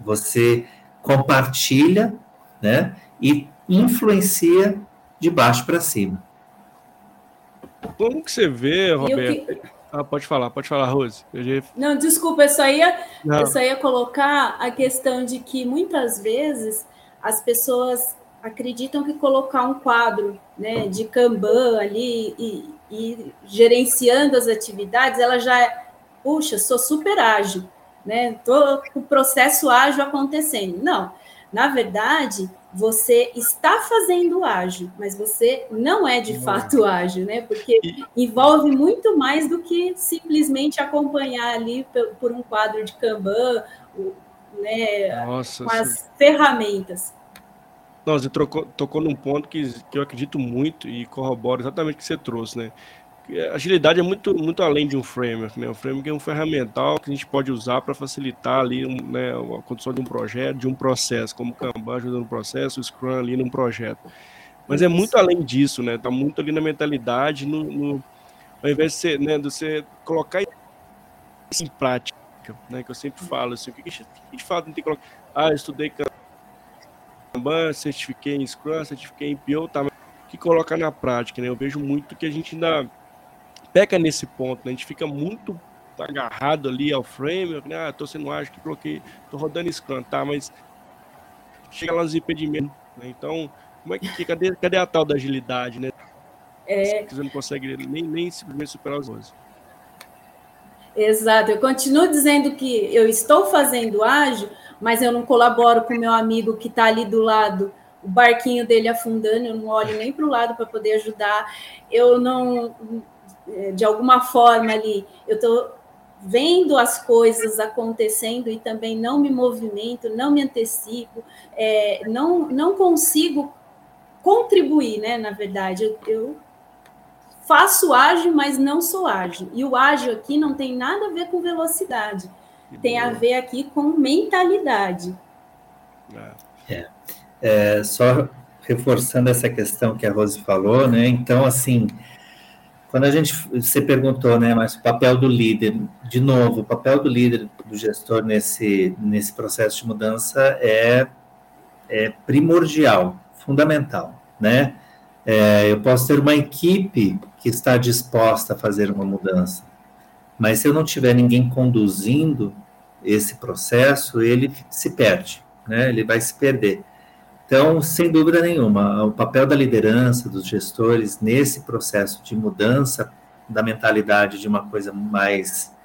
Speaker 2: Você compartilha, né? E influencia de baixo para cima.
Speaker 1: Como que você vê, Roberto? Que... Ah, pode falar, pode falar, Rose.
Speaker 3: Já... Não, desculpa, eu só, ia, eu só ia colocar a questão de que muitas vezes as pessoas acreditam que colocar um quadro né, de Kanban ali e, e, gerenciando as atividades, ela já é, puxa, sou super ágil, né? Tô com o processo ágil acontecendo. Não, na verdade, você está fazendo ágil, mas você não é de fato ágil, né? Porque envolve muito mais do que simplesmente acompanhar ali por um quadro de Kanban, né, Nossa, com as ferramentas.
Speaker 1: Nossa, você trocou, tocou num ponto que, que eu acredito muito e corroboro exatamente o que você trouxe, né? Agilidade é muito, muito além de um framework, né? O framework é um ferramental que a gente pode usar para facilitar ali né, a condução de um projeto, de um processo, como o Kanban ajuda no processo, o Scrum ali num projeto. Mas é muito além disso, né? Tá muito ali na mentalidade, no, no ao invés de, ser, né, de você colocar isso em prática, né? Que eu sempre falo assim, o que a gente, a gente fala, tem que colocar, ah, eu estudei Kanban, Kanban, certifiquei em Scrum, certifiquei em PO, tá, que colocar na prática, né? Eu vejo muito que a gente ainda peca nesse ponto, né? A gente fica muito agarrado ali ao framework, né? Ah, tô sendo ágil que coloquei, tô rodando Scrum, tá? Mas chega lá nos impedimentos, né? Então, como é que cadê, cadê a tal da agilidade, né? É... Você não consegue nem, nem simplesmente superar os 11.
Speaker 3: Exato, eu continuo dizendo que eu estou fazendo ágil, mas eu não colaboro com meu amigo que está ali do lado, o barquinho dele afundando, eu não olho nem para o lado para poder ajudar, eu não, de alguma forma ali, eu estou vendo as coisas acontecendo e também não me movimento, não me antecipo, é, não, não consigo contribuir, né? Na verdade, eu, eu faço ágil, mas não sou ágil. E o ágil aqui não tem nada a ver com velocidade tem a ver aqui com mentalidade.
Speaker 2: É. é. só reforçando essa questão que a Rose falou, né? Então, assim, quando a gente, você perguntou, né, mas o papel do líder, de novo, o papel do líder, do gestor nesse, nesse processo de mudança é, é primordial, fundamental, né? É, eu posso ter uma equipe que está disposta a fazer uma mudança, mas se eu não tiver ninguém conduzindo esse processo, ele se perde, né? Ele vai se perder. Então, sem dúvida nenhuma, o papel da liderança, dos gestores nesse processo de mudança da mentalidade de uma coisa mais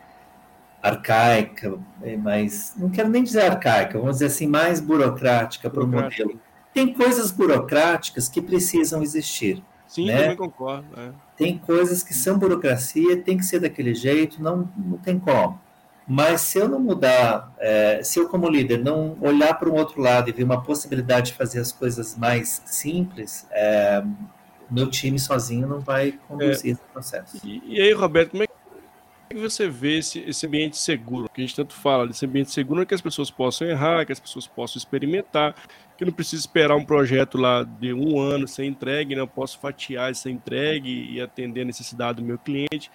Speaker 2: arcaica, é, mais, não quero nem dizer arcaica, vamos dizer assim, mais burocrática para o modelo. Tem coisas burocráticas que precisam existir.
Speaker 1: Sim, né? também concordo. É.
Speaker 2: Tem coisas que são burocracia, tem que ser daquele jeito, não, não tem como. Mas se eu não mudar, é, se eu como líder não olhar para um outro lado e ver uma possibilidade de fazer as coisas mais simples, é, meu time sozinho não vai conduzir é, esse processo.
Speaker 1: E, e, aí, Roberto, como é que você vê esse, esse ambiente seguro? Que a gente tanto fala desse ambiente seguro é que as pessoas possam errar, que as pessoas possam experimentar, que não preciso esperar um projeto lá de um ano ser entregue, né? eu posso fatiar essa entregue e atender a necessidade do meu cliente.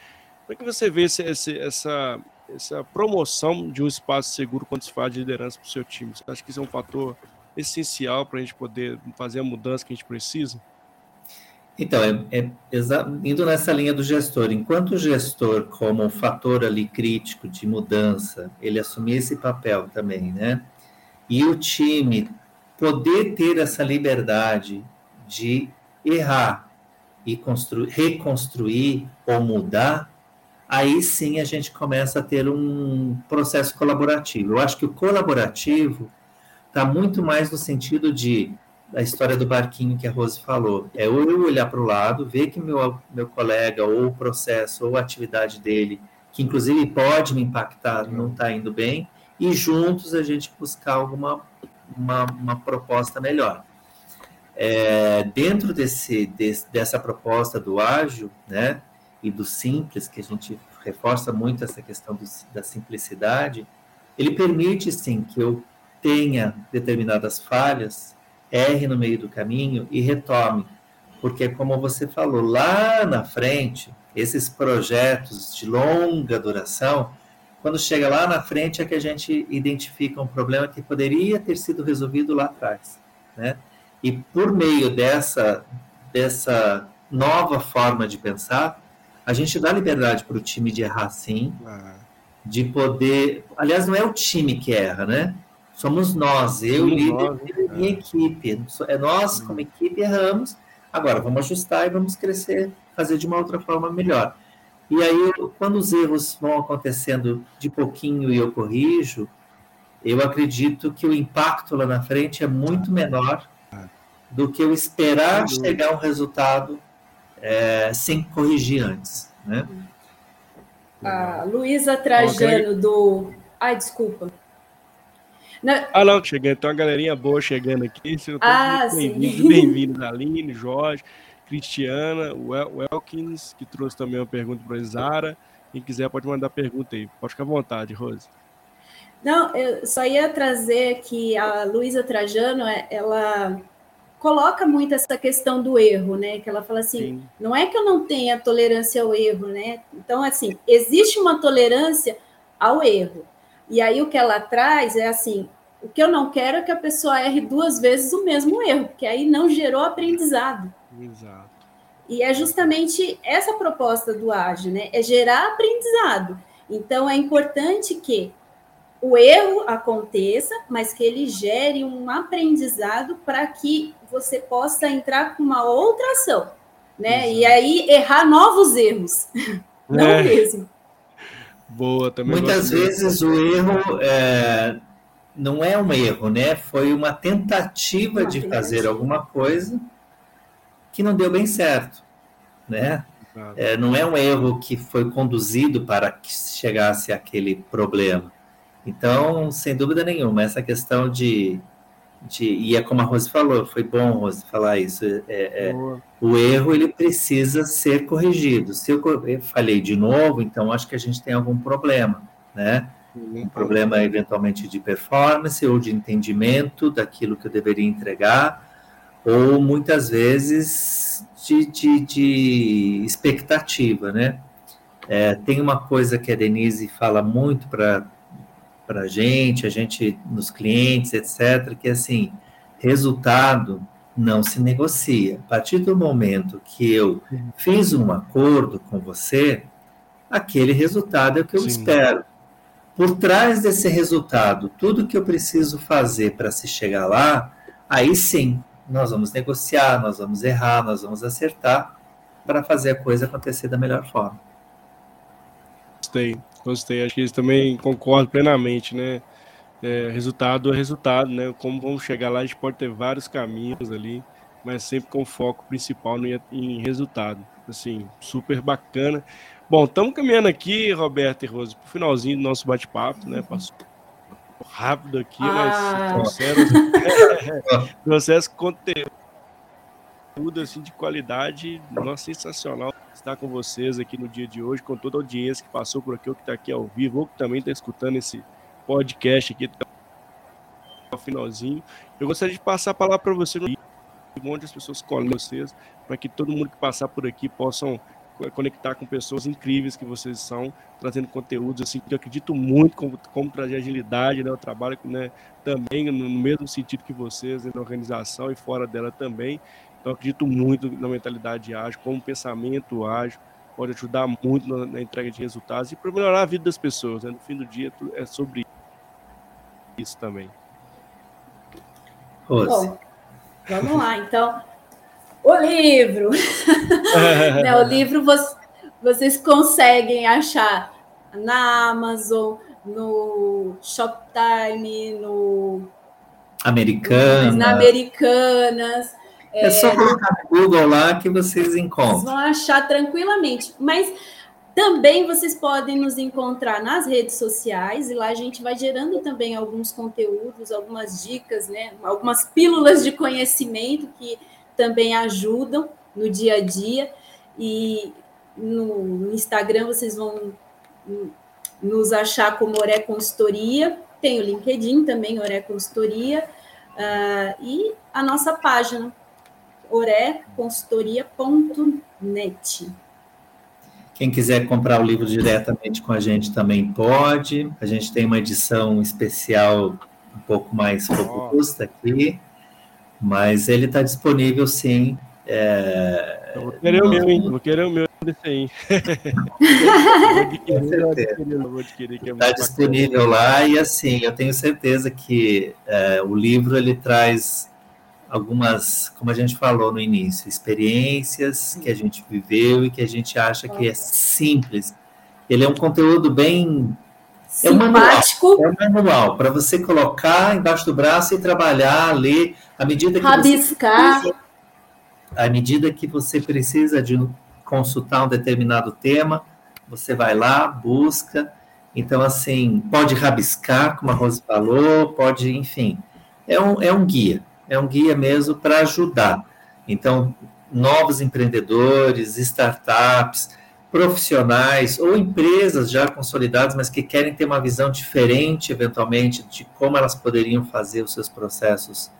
Speaker 1: Como é que você vê esse, esse, essa, essa promoção de um espaço seguro quando se faz de liderança para o seu time? Você acha que isso é um fator essencial para a gente poder fazer a mudança que a gente precisa?
Speaker 2: Então, é, é indo nessa linha do gestor, enquanto o gestor, como fator ali crítico de mudança, ele assumir esse papel também, né? E o time poder ter essa liberdade de errar e reconstruir ou mudar, aí sim a gente começa a ter um processo colaborativo. Eu acho que o colaborativo está muito mais no sentido de a história do barquinho que a Rose falou. É eu olhar para o lado, ver que meu, meu colega, ou o processo, ou a atividade dele, que inclusive pode me impactar, não está indo bem, e juntos a gente buscar alguma uma, uma proposta melhor. É, dentro desse, desse, dessa proposta do ágil, né, e do simples, que a gente reforça muito essa questão do, da simplicidade, ele permite sim que eu tenha determinadas falhas, erre no meio do caminho e retome. Porque, como você falou, lá na frente, esses projetos de longa duração, quando chega lá na frente é que a gente identifica um problema que poderia ter sido resolvido lá atrás, né? E por meio dessa dessa nova forma de pensar, a gente dá liberdade para o time de errar sim, de poder. Aliás, não é o time que erra, né? Somos nós, eu, Somos líder nós, e minha é. equipe. É nós, como equipe, erramos. Agora, vamos ajustar e vamos crescer, fazer de uma outra forma melhor. E aí, quando os erros vão acontecendo de pouquinho e eu corrijo, eu acredito que o impacto lá na frente é muito menor do que eu esperar chegar a um resultado é, sem corrigir antes. Né?
Speaker 3: A Luísa Trajano do. Ai, desculpa.
Speaker 1: Na... Ah, não, chegando. Tem uma galerinha boa chegando aqui.
Speaker 3: Ah, bem-vindo,
Speaker 1: bem-vindo, Aline, Jorge. Cristiana Welkins, que trouxe também uma pergunta para a Isara. Quem quiser pode mandar pergunta aí. Pode ficar à vontade, Rose.
Speaker 3: Não, eu só ia trazer que a Luísa Trajano, é, ela coloca muito essa questão do erro, né? Que ela fala assim, Sim. não é que eu não tenha tolerância ao erro, né? Então, assim, existe uma tolerância ao erro. E aí o que ela traz é assim, o que eu não quero é que a pessoa erre duas vezes o mesmo erro, porque aí não gerou aprendizado.
Speaker 1: Exato.
Speaker 3: E é justamente essa proposta do ágil, né? É gerar aprendizado. Então é importante que o erro aconteça, mas que ele gere um aprendizado para que você possa entrar com uma outra ação, né? Exato. E aí errar novos erros, não é. mesmo.
Speaker 1: Boa, também.
Speaker 2: Muitas vezes o erro é, não é um erro, né? Foi uma tentativa de fazer alguma coisa que não deu bem certo, né? É, não é um erro que foi conduzido para que chegasse aquele problema. Então, sem dúvida nenhuma, essa questão de, e é como a Rose falou, foi bom, Rose, falar isso. É, é, o erro ele precisa ser corrigido. Se eu, eu falei de novo, então acho que a gente tem algum problema, né? Um problema eventualmente de performance ou de entendimento daquilo que eu deveria entregar ou muitas vezes de, de, de expectativa, né? É, tem uma coisa que a Denise fala muito para a gente, a gente nos clientes, etc., que assim, resultado não se negocia. A partir do momento que eu fiz um acordo com você, aquele resultado é o que eu Sim. espero. Por trás desse resultado, tudo que eu preciso fazer para se chegar lá, aí sim nós vamos negociar, nós vamos errar, nós vamos acertar para fazer a coisa acontecer da melhor forma.
Speaker 1: Gostei, gostei. Acho que eles também concordam plenamente, né? É, resultado é resultado, né? Como vamos chegar lá, a gente pode ter vários caminhos ali, mas sempre com foco principal no, em resultado. Assim, super bacana. Bom, estamos caminhando aqui, Roberto e Rose, para o finalzinho do nosso bate-papo, né? Passou rápido aqui, ah. mas trouxeram, conteúdo assim, de qualidade, nossa, sensacional estar com vocês aqui no dia de hoje, com toda a audiência que passou por aqui, ou que está aqui ao vivo, ou que também está escutando esse podcast aqui ao finalzinho. Eu gostaria de passar a palavra para você, onde as pessoas colhem vocês, para que todo mundo que passar por aqui possam conectar com pessoas incríveis que vocês são, trazendo conteúdos assim que eu acredito muito como, como trazer agilidade, né? Eu trabalho né, também no mesmo sentido que vocês, né, na organização e fora dela também. Então, acredito muito na mentalidade ágil, como pensamento ágil pode ajudar muito na, na entrega de resultados e para melhorar a vida das pessoas. Né? No fim do dia, é sobre isso também.
Speaker 3: Bom, vamos lá, então. O livro. né, o livro vocês conseguem achar na Amazon, no Shoptime, no
Speaker 2: Americanas.
Speaker 3: Na Americanas.
Speaker 2: É, é só colocar no Google lá que vocês encontram. Vocês
Speaker 3: vão achar tranquilamente. Mas também vocês podem nos encontrar nas redes sociais e lá a gente vai gerando também alguns conteúdos, algumas dicas, né? Algumas pílulas de conhecimento que também ajudam no dia a dia. E no Instagram vocês vão nos achar como Oré Consultoria. Tem o LinkedIn também, Oré Consultoria. Uh, e a nossa página, oreconsultoria.net.
Speaker 2: Quem quiser comprar o livro diretamente com a gente também pode. A gente tem uma edição especial um pouco mais robusta aqui, mas ele está disponível sim.
Speaker 1: É, eu vou querer no... o meu, hein? Vou querer o meu desse aí.
Speaker 2: Está disponível lá e assim, eu tenho certeza que é, o livro ele traz algumas, como a gente falou no início, experiências que a gente viveu e que a gente acha que é simples. Ele é um conteúdo bem
Speaker 3: é um manual,
Speaker 2: é um manual para você colocar embaixo do braço e trabalhar, ler à medida que
Speaker 3: rabiscar.
Speaker 2: Você, à medida que você precisa de consultar um determinado tema, você vai lá, busca. Então, assim, pode rabiscar, como a Rose falou, pode, enfim. É um, é um guia é um guia mesmo para ajudar. Então, novos empreendedores, startups, profissionais ou empresas já consolidadas, mas que querem ter uma visão diferente, eventualmente, de como elas poderiam fazer os seus processos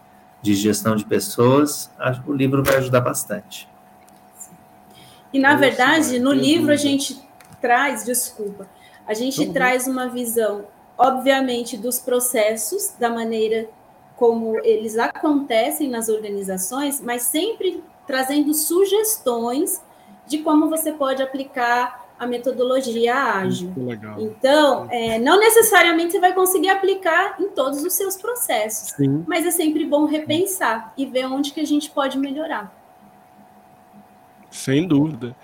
Speaker 2: de gestão de pessoas, o livro vai ajudar bastante.
Speaker 3: E, na verdade, no livro a gente traz, desculpa, a gente uhum. traz uma visão, obviamente, dos processos, da maneira como eles acontecem nas organizações, mas sempre trazendo sugestões de como você pode aplicar a metodologia ágil. Então, é, não necessariamente você vai conseguir aplicar em todos os seus processos, Sim. mas é sempre bom repensar e ver onde que a gente pode melhorar.
Speaker 1: Sem dúvida.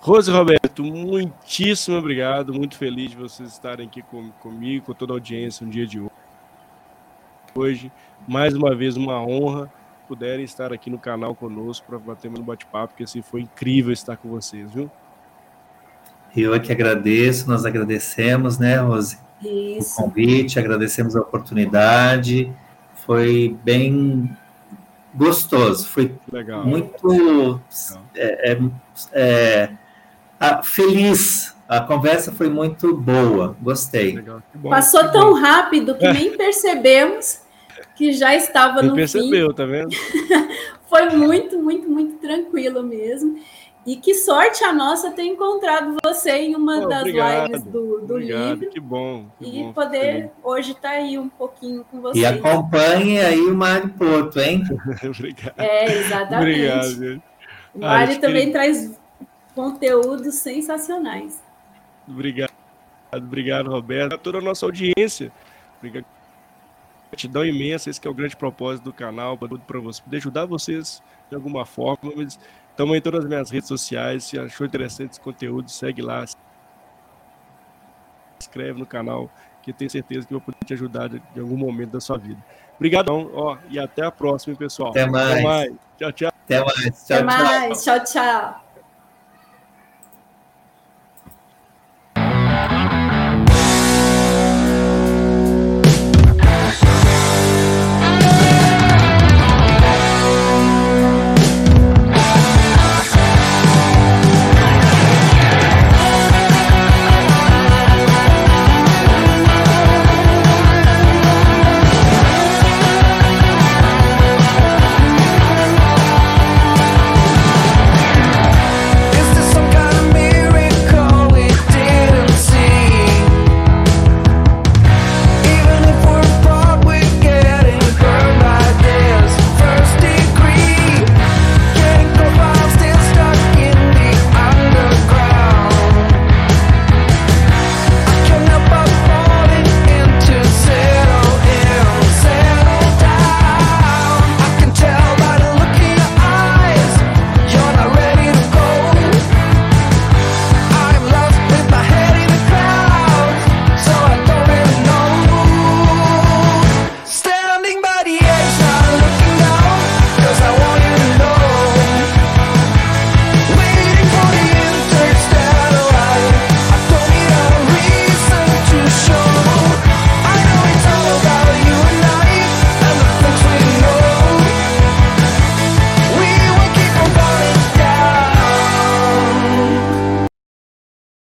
Speaker 1: Rose Roberto, muitíssimo obrigado, muito feliz de vocês estarem aqui com, comigo, com toda a audiência no dia de hoje hoje. Mais uma vez, uma honra puderem estar aqui no canal conosco para bater um bate-papo, porque assim, foi incrível estar com vocês, viu?
Speaker 2: Eu é que agradeço, nós agradecemos, né, Rose?
Speaker 3: Isso.
Speaker 2: O convite, agradecemos a oportunidade. Foi bem gostoso, foi Legal. muito Legal. É, é, é, feliz. A conversa foi muito boa, gostei.
Speaker 3: Passou tão rápido que nem percebemos que já estava no
Speaker 1: percebeu,
Speaker 3: fim.
Speaker 1: tá vendo?
Speaker 3: Foi muito, muito, muito tranquilo mesmo. E que sorte a nossa ter encontrado você em uma das obrigado, lives do, do
Speaker 1: obrigado,
Speaker 3: livro.
Speaker 1: Que bom. Que
Speaker 3: e
Speaker 1: bom,
Speaker 3: poder hoje estar tá aí um pouquinho com você.
Speaker 2: E acompanhe aí o Mário Porto, hein?
Speaker 1: obrigado.
Speaker 3: É, exatamente. Obrigado. O Mário ah, também traz conteúdos sensacionais.
Speaker 1: Obrigado. Obrigado, Roberto. A toda a nossa audiência. Obrigado gratidão imensa, esse é o grande propósito do canal, para você, poder ajudar vocês de alguma forma. Estamos em todas as minhas redes sociais. Se achou interessante esse conteúdo, segue lá. Se inscreve no canal, que eu tenho certeza que eu vou poder te ajudar de, de algum momento da sua vida. Obrigadão, ó, e até a próxima, pessoal.
Speaker 2: Até mais. Até
Speaker 3: mais.
Speaker 2: Tchau, tchau.
Speaker 3: Até mais. Tchau, até tchau. mais. Tchau, tchau.